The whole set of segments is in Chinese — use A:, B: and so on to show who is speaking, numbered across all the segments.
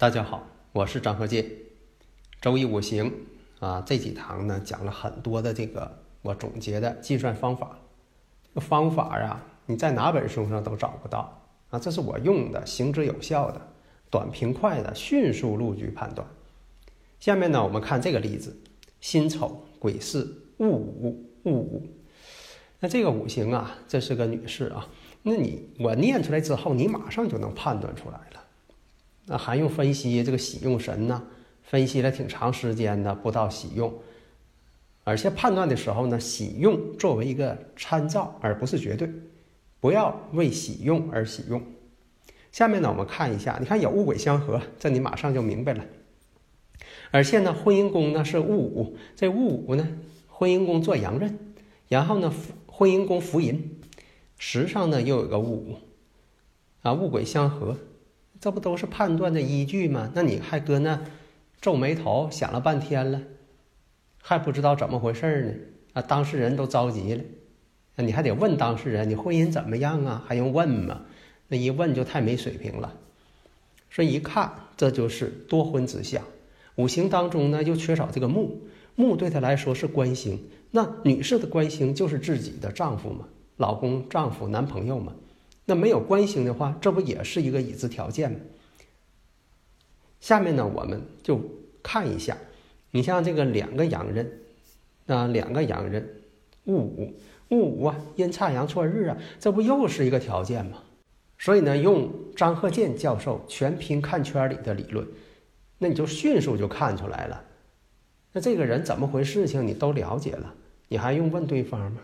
A: 大家好，我是张和建。周易五行啊，这几堂呢讲了很多的这个我总结的计算方法。这个方法呀，你在哪本书上都找不到啊。这是我用的，行之有效的，短平快的，迅速路据判断。下面呢，我们看这个例子：辛丑、癸巳、戊午、戊午。那这个五行啊，这是个女士啊。那你我念出来之后，你马上就能判断出来了。那还用分析这个喜用神呢？分析了挺长时间的，不到喜用，而且判断的时候呢，喜用作为一个参照，而不是绝对，不要为喜用而喜用。下面呢，我们看一下，你看有戊癸相合，这你马上就明白了。而且呢，婚姻宫呢是戊午，这戊午呢，婚姻宫做阳刃，然后呢，婚姻宫福银，时上呢又有个戊午，啊，戊癸相合。这不都是判断的依据吗？那你还搁那皱眉头想了半天了，还不知道怎么回事呢？啊，当事人都着急了，你还得问当事人，你婚姻怎么样啊？还用问吗？那一问就太没水平了。所以一看，这就是多婚之相。五行当中呢，又缺少这个木，木对他来说是官星。那女士的官星就是自己的丈夫嘛，老公、丈夫、男朋友嘛。那没有官星的话，这不也是一个已知条件吗？下面呢，我们就看一下，你像这个两个阳刃，啊，两个阳刃，戊午，戊午啊，阴差阳错日啊，这不又是一个条件吗？所以呢，用张鹤建教授全凭看圈里的理论，那你就迅速就看出来了。那这个人怎么回事情你都了解了，你还用问对方吗？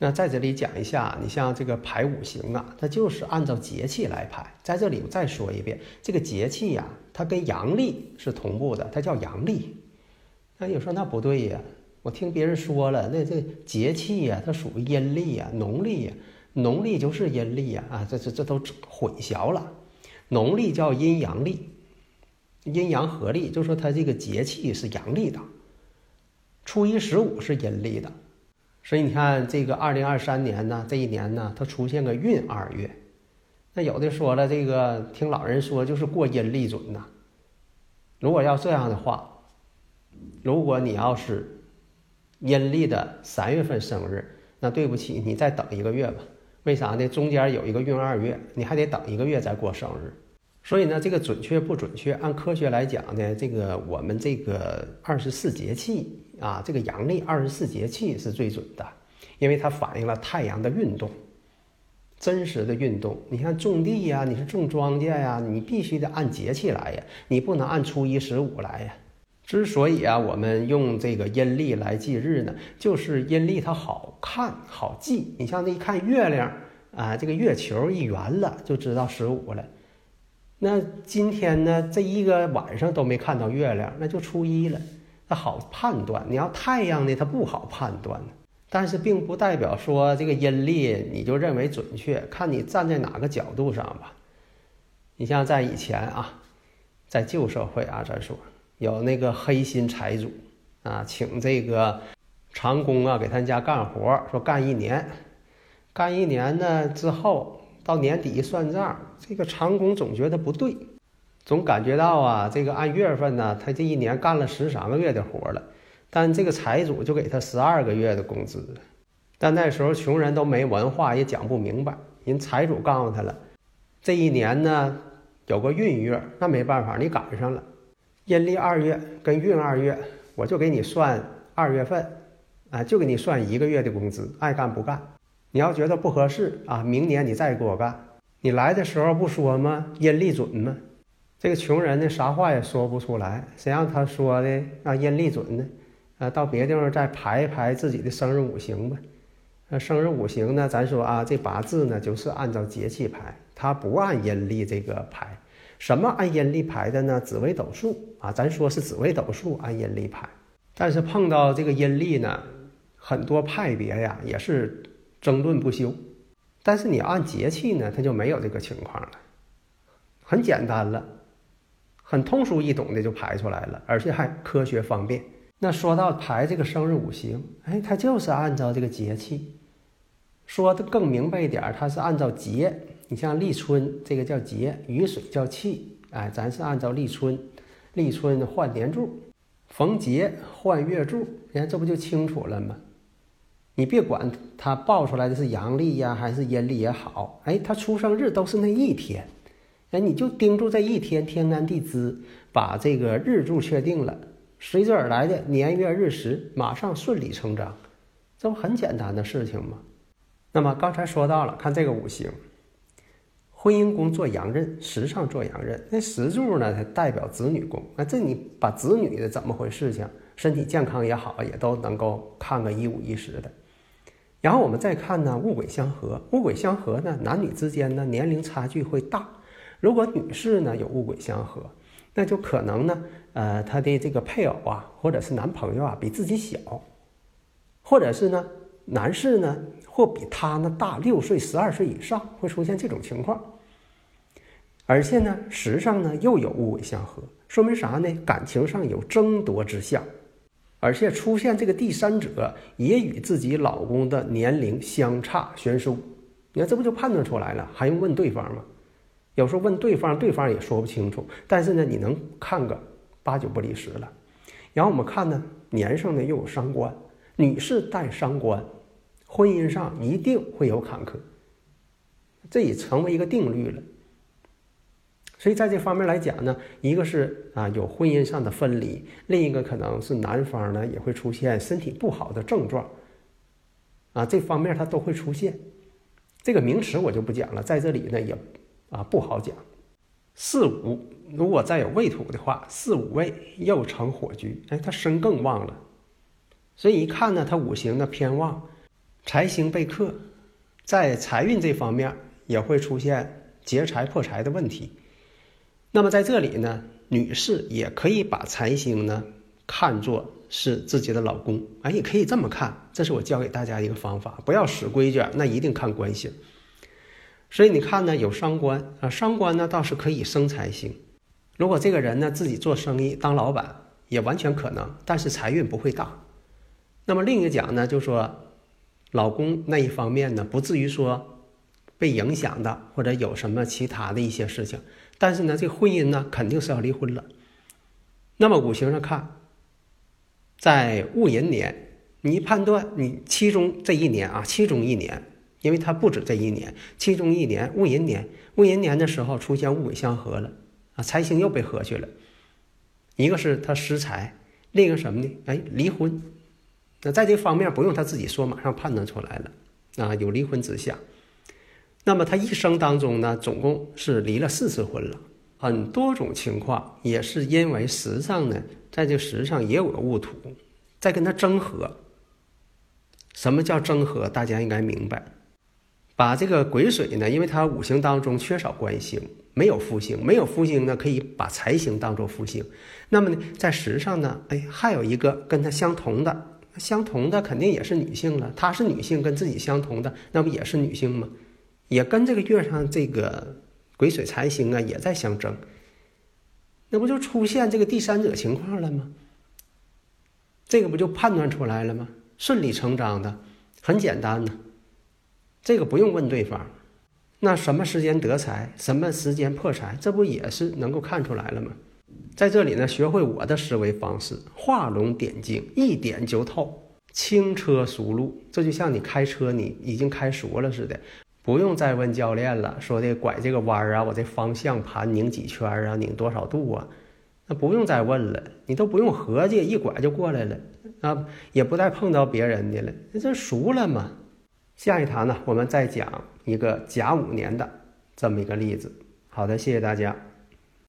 A: 那在这里讲一下，你像这个排五行啊，它就是按照节气来排。在这里我再说一遍，这个节气呀，它跟阳历是同步的，它叫阳历。那有说那不对呀，我听别人说了，那这节气呀，它属于阴历呀，农历呀，农历就是阴历呀，啊，这这这都混淆了。农历叫阴阳历，阴阳合历，就说它这个节气是阳历的，初一十五是阴历的。所以你看，这个二零二三年呢，这一年呢，它出现个闰二月。那有的说了，这个听老人说就是过阴历准呐。如果要这样的话，如果你要是阴历的三月份生日，那对不起，你再等一个月吧。为啥呢？中间有一个闰二月，你还得等一个月再过生日。所以呢，这个准确不准确？按科学来讲呢，这个我们这个二十四节气。啊，这个阳历二十四节气是最准的，因为它反映了太阳的运动，真实的运动。你看种地呀，你是种庄稼呀，你必须得按节气来呀，你不能按初一十五来呀。之所以啊，我们用这个阴历来记日呢，就是阴历它好看好记。你像那一看月亮啊，这个月球一圆了，就知道十五了。那今天呢，这一个晚上都没看到月亮，那就初一了。它好判断，你要太阳呢，它不好判断。但是并不代表说这个阴历你就认为准确，看你站在哪个角度上吧。你像在以前啊，在旧社会啊，咱说有那个黑心财主啊，请这个长工啊给他家干活，说干一年，干一年呢之后到年底算账，这个长工总觉得不对。总感觉到啊，这个按月份呢，他这一年干了十三个月的活了，但这个财主就给他十二个月的工资。但那时候穷人都没文化，也讲不明白。人财主告诉他了，这一年呢有个闰月，那没办法，你赶上了阴历二月跟闰二月，我就给你算二月份，啊，就给你算一个月的工资，爱干不干。你要觉得不合适啊，明年你再给我干。你来的时候不说吗？阴历准吗？这个穷人呢，啥话也说不出来。谁让他说的啊？阴历准呢？啊，到别地方再排一排自己的生日五行吧。那生日五行呢，咱说啊，这八字呢就是按照节气排，它不按阴历这个排。什么按阴历排的呢？紫微斗数啊，咱说是紫微斗数按阴历排。但是碰到这个阴历呢，很多派别呀也是争论不休。但是你按节气呢，它就没有这个情况了，很简单了，很通俗易懂的就排出来了，而且还科学方便。那说到排这个生日五行，哎，它就是按照这个节气。说的更明白一点，它是按照节。你像立春，这个叫节，雨水叫气，哎，咱是按照立春，立春换年柱，逢节换月柱，你看这不就清楚了吗？你别管它报出来的是阳历呀还是阴历也好，哎，他出生日都是那一天，哎，你就盯住这一天，天干地支，把这个日柱确定了。随之而来的年月日时，马上顺理成章，这不很简单的事情吗？那么刚才说到了，看这个五行，婚姻宫做阳刃，时上做阳刃，那时柱呢，它代表子女宫。那这你把子女的怎么回事情，身体健康也好，也都能够看个一五一十的。然后我们再看呢，戊癸相合，戊癸相合呢，男女之间呢年龄差距会大。如果女士呢有戊癸相合，那就可能呢。呃，她的这个配偶啊，或者是男朋友啊，比自己小，或者是呢，男士呢，或比他呢大六岁、十二岁以上，会出现这种情况。而且呢，时上呢又有戊癸相合，说明啥呢？感情上有争夺之象，而且出现这个第三者也与自己老公的年龄相差悬殊。你看，这不就判断出来了？还用问对方吗？有时候问对方，对方也说不清楚。但是呢，你能看个。八九不离十了，然后我们看呢，年上呢又有伤官，女士带伤官，婚姻上一定会有坎坷，这已成为一个定律了。所以在这方面来讲呢，一个是啊有婚姻上的分离，另一个可能是男方呢也会出现身体不好的症状，啊这方面它都会出现。这个名词我就不讲了，在这里呢也啊不好讲。四五。如果再有未土的话，四五位又成火局，哎，他身更旺了。所以一看呢，他五行的偏旺，财星被克，在财运这方面也会出现劫财破财的问题。那么在这里呢，女士也可以把财星呢看作是自己的老公，哎，也可以这么看。这是我教给大家一个方法，不要死规矩，那一定看官星。所以你看呢，有伤官啊，伤官呢倒是可以生财星。如果这个人呢自己做生意当老板也完全可能，但是财运不会大。那么另一个讲呢，就说老公那一方面呢，不至于说被影响的，或者有什么其他的一些事情。但是呢，这婚姻呢肯定是要离婚了。那么五行上看，在戊寅年，你判断你其中这一年啊，其中一年，因为它不止这一年，其中一年戊寅年，戊寅年的时候出现戊癸相合了。啊，财星又被合去了，一个是他失财，另一个什么呢？哎，离婚。那在这方面不用他自己说，马上判断出来了，啊，有离婚之象。那么他一生当中呢，总共是离了四次婚了，很多种情况也是因为时上呢，在这时上也有个戊土在跟他争合。什么叫争合？大家应该明白。把这个癸水呢，因为它五行当中缺少官星。没有福星，没有福星呢，可以把财星当做福星。那么呢，在时上呢，哎，还有一个跟它相同的，相同的肯定也是女性了。她是女性，跟自己相同的，那不也是女性吗？也跟这个月上这个癸水财星啊，也在相争。那不就出现这个第三者情况了吗？这个不就判断出来了吗？顺理成章的，很简单的，这个不用问对方。那什么时间得财，什么时间破财，这不也是能够看出来了吗？在这里呢，学会我的思维方式，画龙点睛，一点就透，轻车熟路。这就像你开车，你已经开熟了似的，不用再问教练了，说的拐这个弯儿啊，我这方向盘拧几圈啊，拧多少度啊，那不用再问了，你都不用合计，一拐就过来了啊，也不再碰到别人的了，那这熟了嘛。下一堂呢，我们再讲一个甲午年的这么一个例子。好的，谢谢大家。